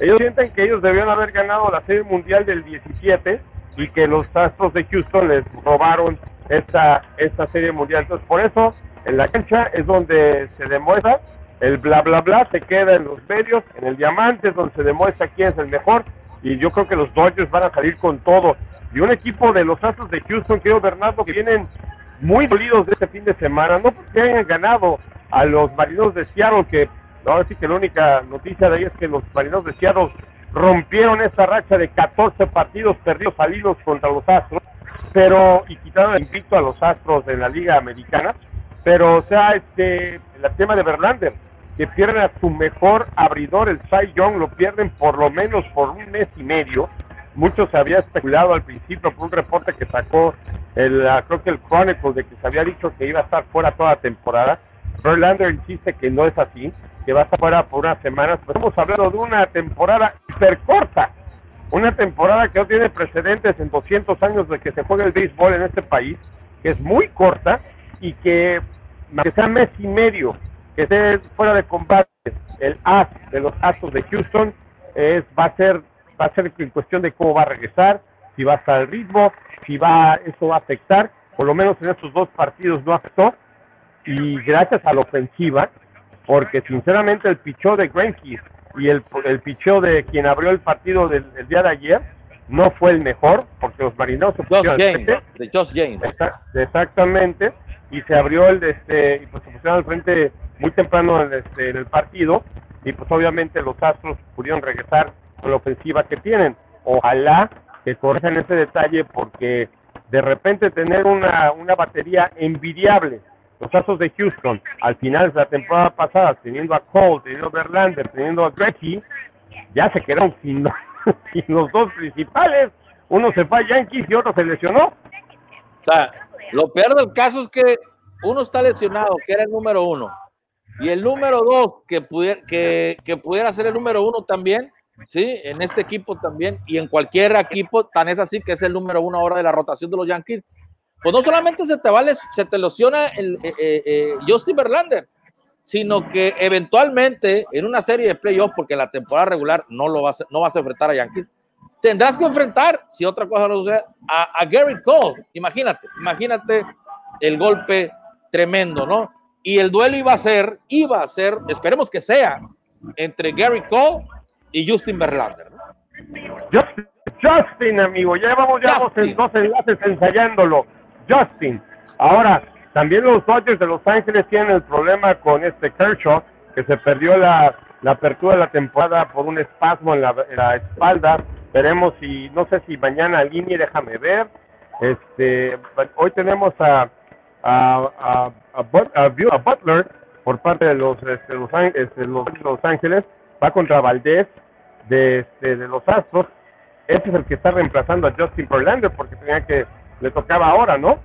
Ellos sienten que ellos debían haber ganado la Serie Mundial del 17 y que los Astros de Houston les robaron esta, esta Serie Mundial. Entonces, por eso, en la cancha es donde se demuestra el bla bla bla, se queda en los medios, en el diamante es donde se demuestra quién es el mejor. Y yo creo que los Dodgers van a salir con todo. Y un equipo de los Astros de Houston, creo Bernardo, que vienen muy dolidos de este fin de semana, no porque hayan ganado a los marinos de Seattle, que ahora sí que la única noticia de ahí es que los marinos de Seattle rompieron esa racha de 14 partidos perdidos salidos contra los Astros, pero y quitaron el invicto a los Astros de la Liga Americana, pero o sea, este el tema de Verlander, que pierden a su mejor abridor, el Cy Young, lo pierden por lo menos por un mes y medio, mucho se había especulado al principio por un reporte que sacó el, ah, creo que el Chronicle de que se había dicho que iba a estar fuera toda la temporada. Verlander insiste que no es así, que va a estar fuera por unas semanas, pero estamos hablando de una temporada hiper corta, una temporada que no tiene precedentes en 200 años de que se juega el béisbol en este país, que es muy corta y que, que sea mes y medio, que esté fuera de combate el as de los Astros de Houston, es, va a ser va a ser en cuestión de cómo va a regresar, si va a estar al ritmo, si va, eso va a afectar, por lo menos en estos dos partidos no afectó, y gracias a la ofensiva, porque sinceramente el pichó de Greinke y el, el pichó de quien abrió el partido del, día de ayer no fue el mejor, porque los marineros se pusieron James, de Josh James. exactamente, y se abrió el este, y pues se pusieron al frente muy temprano en, este, en el partido, y pues obviamente los Astros pudieron regresar con la ofensiva que tienen. Ojalá que corrijan ese detalle porque de repente tener una, una batería envidiable, los casos de Houston, al final de la temporada pasada, teniendo a Cole, teniendo a Verlander, teniendo a Gretchen, ya se quedaron sin, sin los dos principales. Uno se fue a Yankees y otro se lesionó. O sea, lo peor del caso es que uno está lesionado, que era el número uno, y el número dos, que pudiera, que, que pudiera ser el número uno también, Sí, en este equipo también y en cualquier equipo, tan es así que es el número uno ahora de la rotación de los Yankees. Pues no solamente se te vale, se te lesiona el eh, eh, eh, Justin Verlander, sino que eventualmente en una serie de playoffs, porque en la temporada regular no lo vas, no vas a enfrentar a Yankees, tendrás que enfrentar, si otra cosa no sucede, a, a Gary Cole. Imagínate, imagínate el golpe tremendo, ¿no? Y el duelo iba a ser, iba a ser, esperemos que sea, entre Gary Cole y Justin Verlander. Justin, amigo, ya vamos, ya vamos en dos enlaces ensayándolo. Justin. Ahora, también los Dodgers de Los Ángeles tienen el problema con este Kershaw, que se perdió la, la apertura de la temporada por un espasmo en la, espalda. Veremos si, no sé si mañana línea, déjame ver. Este, hoy tenemos a, a, a, Butler por parte de los, este, los, este, los, Ángeles, va contra Valdés, de, este, de, los Astros, ese es el que está reemplazando a Justin Verlander porque tenía que le tocaba ahora, ¿no?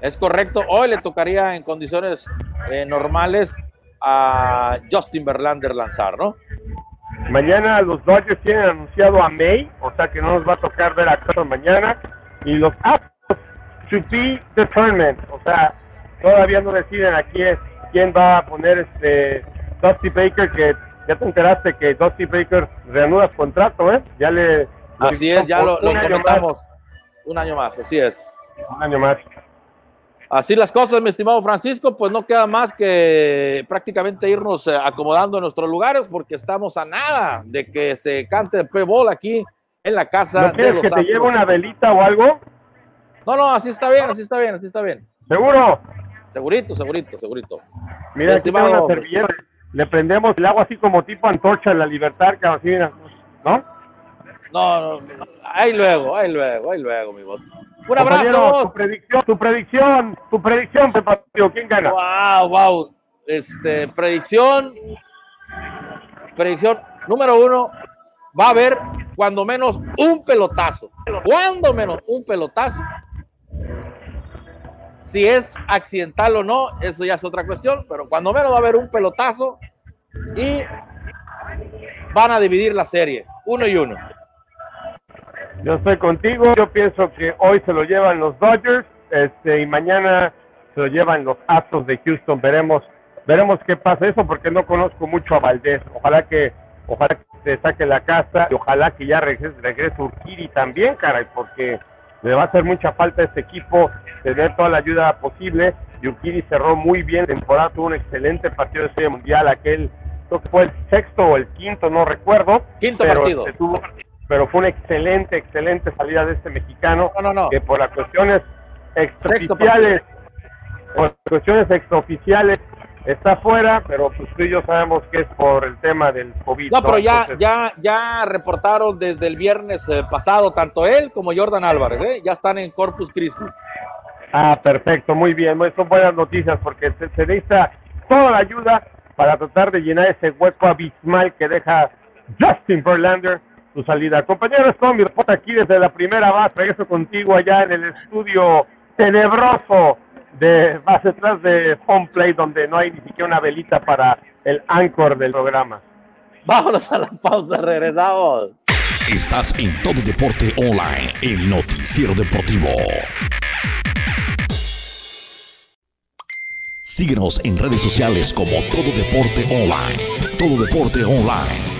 Es correcto, hoy le tocaría en condiciones eh, normales a Justin Verlander lanzar, ¿no? Mañana los Dodgers tienen anunciado a May, o sea que no nos va a tocar ver a Cutler mañana. Y los Astros, to be determined, o sea, todavía no deciden a quién, quién va a poner este Dusty Baker, que ya te enteraste que Dusty Baker reanuda su contrato, ¿eh? Ya le... Así es, ya lo, lo comentamos. Un año más, así es. Un año más. Así las cosas, mi estimado Francisco, pues no queda más que prácticamente irnos eh, acomodando en nuestros lugares porque estamos a nada de que se cante el pre-ball aquí en la casa ¿No de los que te Astros. lleve una velita o algo? No, no, así está bien, así está bien, así está bien. ¿Seguro? Segurito, segurito, segurito. Mira, aquí tengo Estimado- una servilleta. Le prendemos el agua así como tipo antorcha de la libertad, así, mira. ¿No? No, no, ahí luego, ahí luego, ahí luego, mi voz. Un abrazo. Tu predicción, tu predicción, tu predicción, del partido. ¿Quién gana? Wow, wow. Este, predicción. Predicción número uno. Va a haber cuando menos un pelotazo. Cuando menos un pelotazo. Si es accidental o no, eso ya es otra cuestión, pero cuando menos va a haber un pelotazo y van a dividir la serie, uno y uno. Yo estoy contigo. Yo pienso que hoy se lo llevan los Dodgers este, y mañana se lo llevan los Astros de Houston. Veremos veremos qué pasa eso porque no conozco mucho a Valdés. Ojalá que ojalá que se saque la casa y ojalá que ya regrese, regrese Urquiri también, caray, porque le va a hacer mucha falta a este equipo tener toda la ayuda posible. Y Urquiri cerró muy bien la temporada, tuvo un excelente partido de serie mundial, aquel creo que fue el sexto o el quinto, no recuerdo. Quinto partido. tuvo- pero fue una excelente, excelente salida de este mexicano No, no, no. que por las cuestiones extraoficiales, por las cuestiones extraoficiales está fuera, pero pues tú y yo sabemos que es por el tema del COVID. No, pero ya, Entonces, ya, ya reportaron desde el viernes eh, pasado, tanto él como Jordan Álvarez, ¿eh? ya están en Corpus Christi. Ah, perfecto, muy bien, muy- son buenas noticias porque se, se necesita toda la ayuda para tratar de llenar ese hueco abismal que deja Justin Verlander su salida. Compañero, es todo mi reporte aquí desde la primera base. Regreso contigo allá en el estudio tenebroso de base atrás de home play donde no hay ni siquiera una velita para el anchor del programa. Vámonos a la pausa, regresamos. Estás en Todo Deporte Online, el noticiero deportivo. Síguenos en redes sociales como Todo Deporte Online. Todo Deporte Online,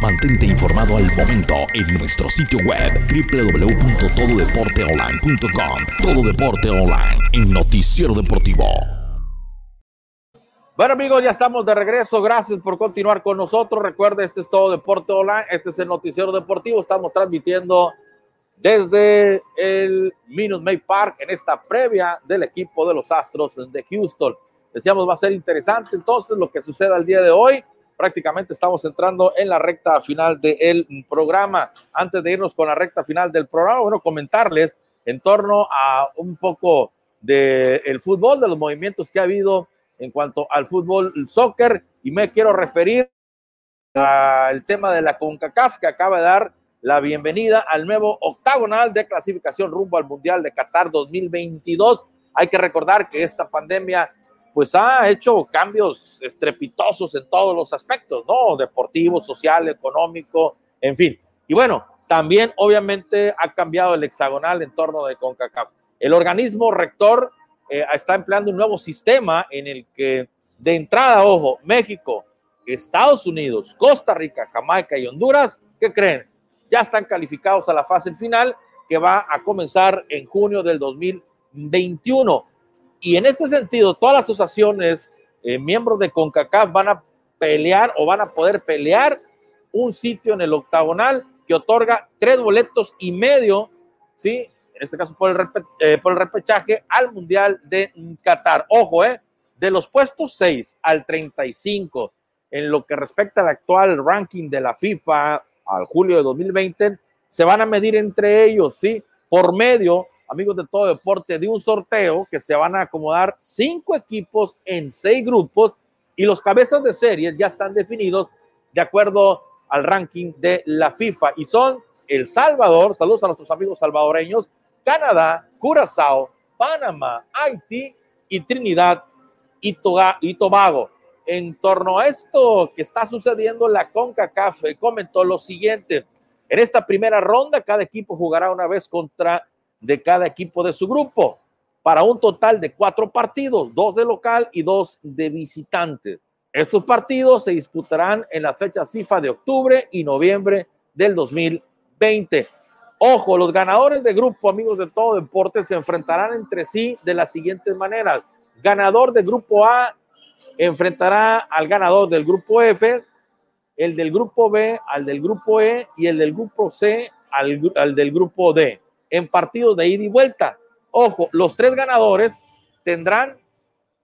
Mantente informado al momento en nuestro sitio web www.tododeporteonline.com. Todo Deporte Online, el noticiero deportivo. Bueno amigos, ya estamos de regreso. Gracias por continuar con nosotros. Recuerde, este es todo Deporte Online. Este es el noticiero deportivo. Estamos transmitiendo desde el Minute Maid Park en esta previa del equipo de los Astros de Houston. Decíamos, va a ser interesante entonces lo que suceda el día de hoy. Prácticamente estamos entrando en la recta final del programa. Antes de irnos con la recta final del programa, bueno, comentarles en torno a un poco del el fútbol, de los movimientos que ha habido en cuanto al fútbol, el soccer, y me quiero referir al tema de la CONCACAF que acaba de dar la bienvenida al nuevo octagonal de clasificación rumbo al Mundial de Qatar 2022. Hay que recordar que esta pandemia pues ha hecho cambios estrepitosos en todos los aspectos, ¿no? Deportivo, social, económico, en fin. Y bueno, también obviamente ha cambiado el hexagonal en torno de CONCACAF. El organismo rector eh, está empleando un nuevo sistema en el que de entrada, ojo, México, Estados Unidos, Costa Rica, Jamaica y Honduras, ¿qué creen? Ya están calificados a la fase final que va a comenzar en junio del 2021. Y en este sentido, todas las asociaciones, eh, miembros de CONCACAF van a pelear o van a poder pelear un sitio en el octagonal que otorga tres boletos y medio, ¿sí? En este caso por el, repe- eh, por el repechaje al Mundial de Qatar. Ojo, ¿eh? De los puestos 6 al 35, en lo que respecta al actual ranking de la FIFA al julio de 2020, se van a medir entre ellos, ¿sí? Por medio amigos de todo deporte, de un sorteo que se van a acomodar cinco equipos en seis grupos y los cabezas de series ya están definidos de acuerdo al ranking de la FIFA y son El Salvador, saludos a nuestros amigos salvadoreños, Canadá, Curazao, Panamá, Haití y Trinidad y, Tobago. En torno a esto que está sucediendo, la CONCACAF comentó lo siguiente. En esta primera ronda, cada equipo jugará una vez contra de cada equipo de su grupo, para un total de cuatro partidos, dos de local y dos de visitantes. Estos partidos se disputarán en la fecha FIFA de octubre y noviembre del 2020. Ojo, los ganadores de grupo, amigos de todo deporte, se enfrentarán entre sí de las siguientes maneras. Ganador del grupo A enfrentará al ganador del grupo F, el del grupo B al del grupo E y el del grupo C al, al del grupo D en partidos de ida y vuelta. Ojo, los tres ganadores tendrán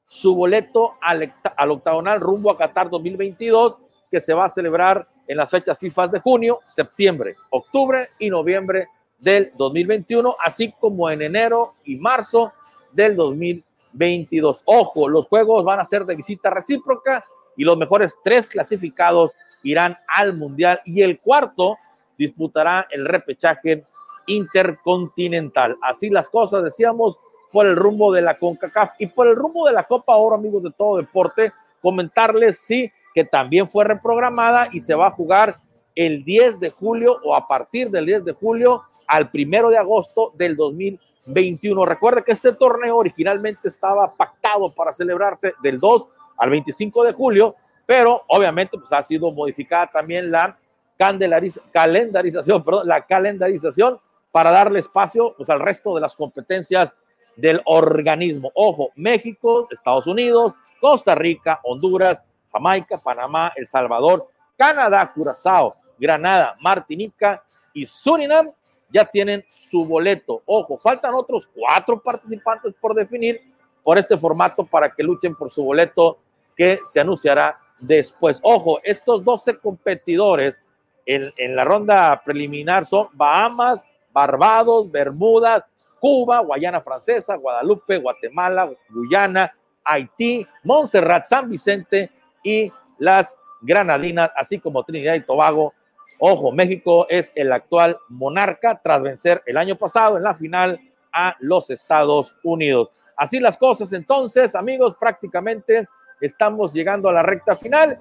su boleto al, al octagonal rumbo a Qatar 2022, que se va a celebrar en las fechas FIFA de junio, septiembre, octubre y noviembre del 2021, así como en enero y marzo del 2022. Ojo, los juegos van a ser de visita recíproca y los mejores tres clasificados irán al Mundial y el cuarto disputará el repechaje intercontinental. Así las cosas, decíamos, por el rumbo de la CONCACAF y por el rumbo de la Copa Oro, amigos de todo deporte, comentarles, sí, que también fue reprogramada y se va a jugar el 10 de julio o a partir del 10 de julio al primero de agosto del 2021. Recuerde que este torneo originalmente estaba pactado para celebrarse del 2 al 25 de julio, pero obviamente pues ha sido modificada también la calendarización, perdón, la calendarización para darle espacio pues, al resto de las competencias del organismo. Ojo, México, Estados Unidos, Costa Rica, Honduras, Jamaica, Panamá, El Salvador, Canadá, Curazao, Granada, Martinica y Surinam ya tienen su boleto. Ojo, faltan otros cuatro participantes por definir por este formato para que luchen por su boleto que se anunciará después. Ojo, estos 12 competidores en, en la ronda preliminar son Bahamas, Barbados, Bermudas, Cuba, Guayana Francesa, Guadalupe, Guatemala, Guyana, Haití, Montserrat, San Vicente y las Granadinas, así como Trinidad y Tobago. Ojo, México es el actual monarca tras vencer el año pasado en la final a los Estados Unidos. Así las cosas, entonces, amigos, prácticamente estamos llegando a la recta final.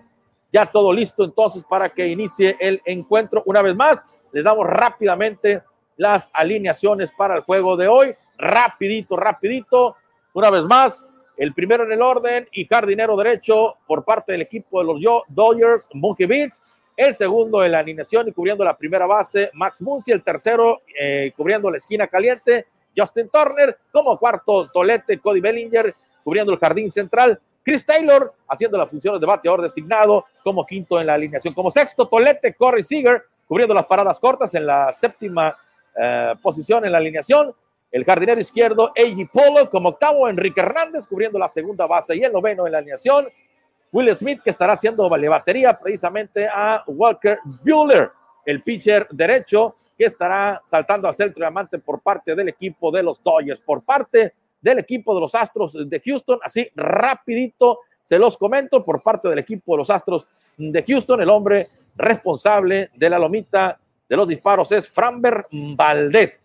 Ya todo listo entonces para que inicie el encuentro. Una vez más, les damos rápidamente las alineaciones para el juego de hoy. Rapidito, rapidito. Una vez más, el primero en el orden y jardinero derecho por parte del equipo de los Dodgers, Monkey Beats. El segundo en la alineación y cubriendo la primera base, Max Muncy. El tercero eh, cubriendo la esquina caliente, Justin Turner. Como cuarto, Tolete, Cody Bellinger cubriendo el jardín central. Chris Taylor haciendo las funciones de bateador designado como quinto en la alineación. Como sexto, Tolete, Corey Seager cubriendo las paradas cortas en la séptima eh, posición en la alineación. El jardinero izquierdo, A.G. Polo, como octavo, Enrique Hernández, cubriendo la segunda base y el noveno en la alineación. Will Smith, que estará haciendo batería precisamente a Walker Bueller, el pitcher derecho, que estará saltando al centro diamante por parte del equipo de los Dodgers, por parte del equipo de los Astros de Houston. Así rapidito se los comento por parte del equipo de los Astros de Houston, el hombre responsable de la lomita de los disparos es Framber Valdés.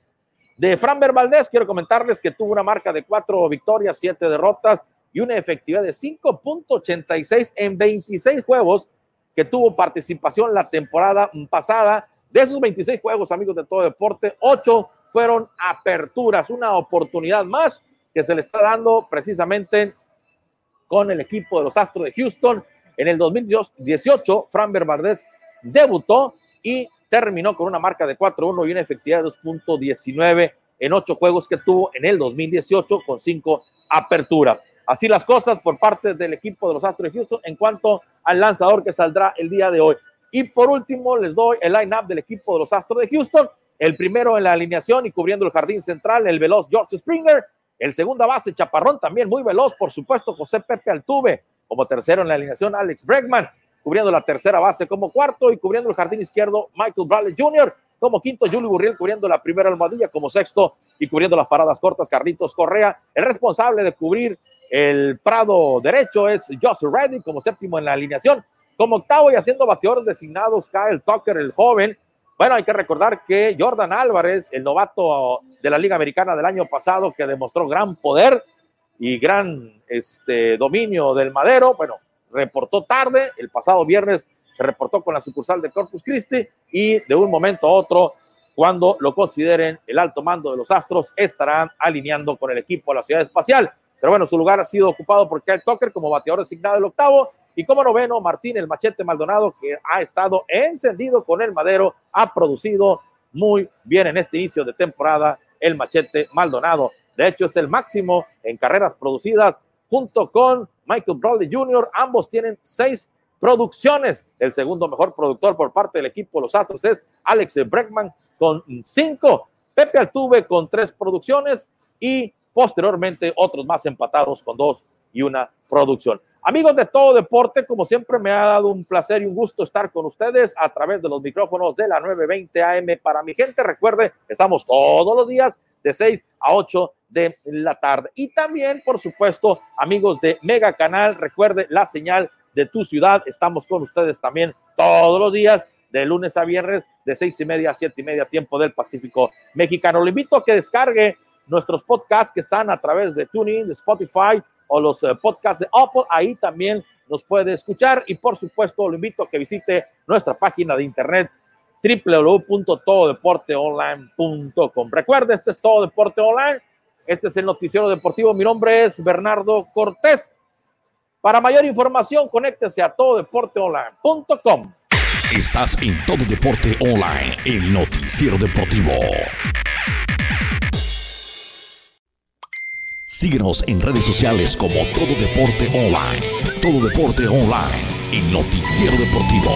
De Framber Valdés, quiero comentarles que tuvo una marca de cuatro victorias, siete derrotas y una efectividad de 5.86 en 26 juegos que tuvo participación la temporada pasada. De esos 26 juegos, amigos de todo deporte, ocho fueron aperturas, una oportunidad más que se le está dando precisamente con el equipo de los Astros de Houston. En el 2018, Framber Valdés debutó y terminó con una marca de 4-1 y una efectividad de 2.19 en ocho juegos que tuvo en el 2018 con cinco aperturas. Así las cosas por parte del equipo de los Astros de Houston en cuanto al lanzador que saldrá el día de hoy. Y por último, les doy el line-up del equipo de los Astros de Houston. El primero en la alineación y cubriendo el jardín central, el veloz George Springer. El segunda base, Chaparrón, también muy veloz, por supuesto, José Pepe Altuve. Como tercero en la alineación, Alex Bregman cubriendo la tercera base como cuarto y cubriendo el jardín izquierdo Michael Bradley Jr. Como quinto, Julio Burriel cubriendo la primera almohadilla. Como sexto, y cubriendo las paradas cortas, Carlitos Correa. El responsable de cubrir el Prado derecho es Josh Reddy como séptimo en la alineación. Como octavo y haciendo bateadores designados, Kyle Tucker, el joven. Bueno, hay que recordar que Jordan Álvarez, el novato de la Liga Americana del año pasado, que demostró gran poder y gran este, dominio del madero, bueno, reportó tarde, el pasado viernes se reportó con la sucursal de Corpus Christi y de un momento a otro, cuando lo consideren el alto mando de los Astros, estarán alineando con el equipo de la Ciudad Espacial. Pero bueno, su lugar ha sido ocupado por Kyle Tucker como bateador designado del octavo y como noveno, Martín el Machete Maldonado, que ha estado encendido con el madero, ha producido muy bien en este inicio de temporada el Machete Maldonado. De hecho, es el máximo en carreras producidas junto con Michael Bradley Jr. Ambos tienen seis producciones. El segundo mejor productor por parte del equipo los Astros es Alex Breckman con cinco. Pepe Altuve con tres producciones y posteriormente otros más empatados con dos y una producción. Amigos de todo deporte, como siempre me ha dado un placer y un gusto estar con ustedes a través de los micrófonos de la 920 AM. Para mi gente, recuerde, estamos todos los días de 6 a 8 de la tarde. Y también, por supuesto, amigos de Mega Canal, recuerde la señal de tu ciudad. Estamos con ustedes también todos los días, de lunes a viernes, de seis y media a siete y media, tiempo del Pacífico mexicano. Lo invito a que descargue nuestros podcasts que están a través de TuneIn, de Spotify o los eh, podcasts de Apple. Ahí también nos puede escuchar y por supuesto lo invito a que visite nuestra página de internet www.tododeporteonline.com. Recuerde, este es Todo Deporte Online. Este es el noticiero deportivo. Mi nombre es Bernardo Cortés. Para mayor información, conéctese a tododeporteonline.com. Estás en Todo Deporte Online, el noticiero deportivo. Síguenos en redes sociales como Todo Deporte Online. Todo Deporte Online, el noticiero deportivo.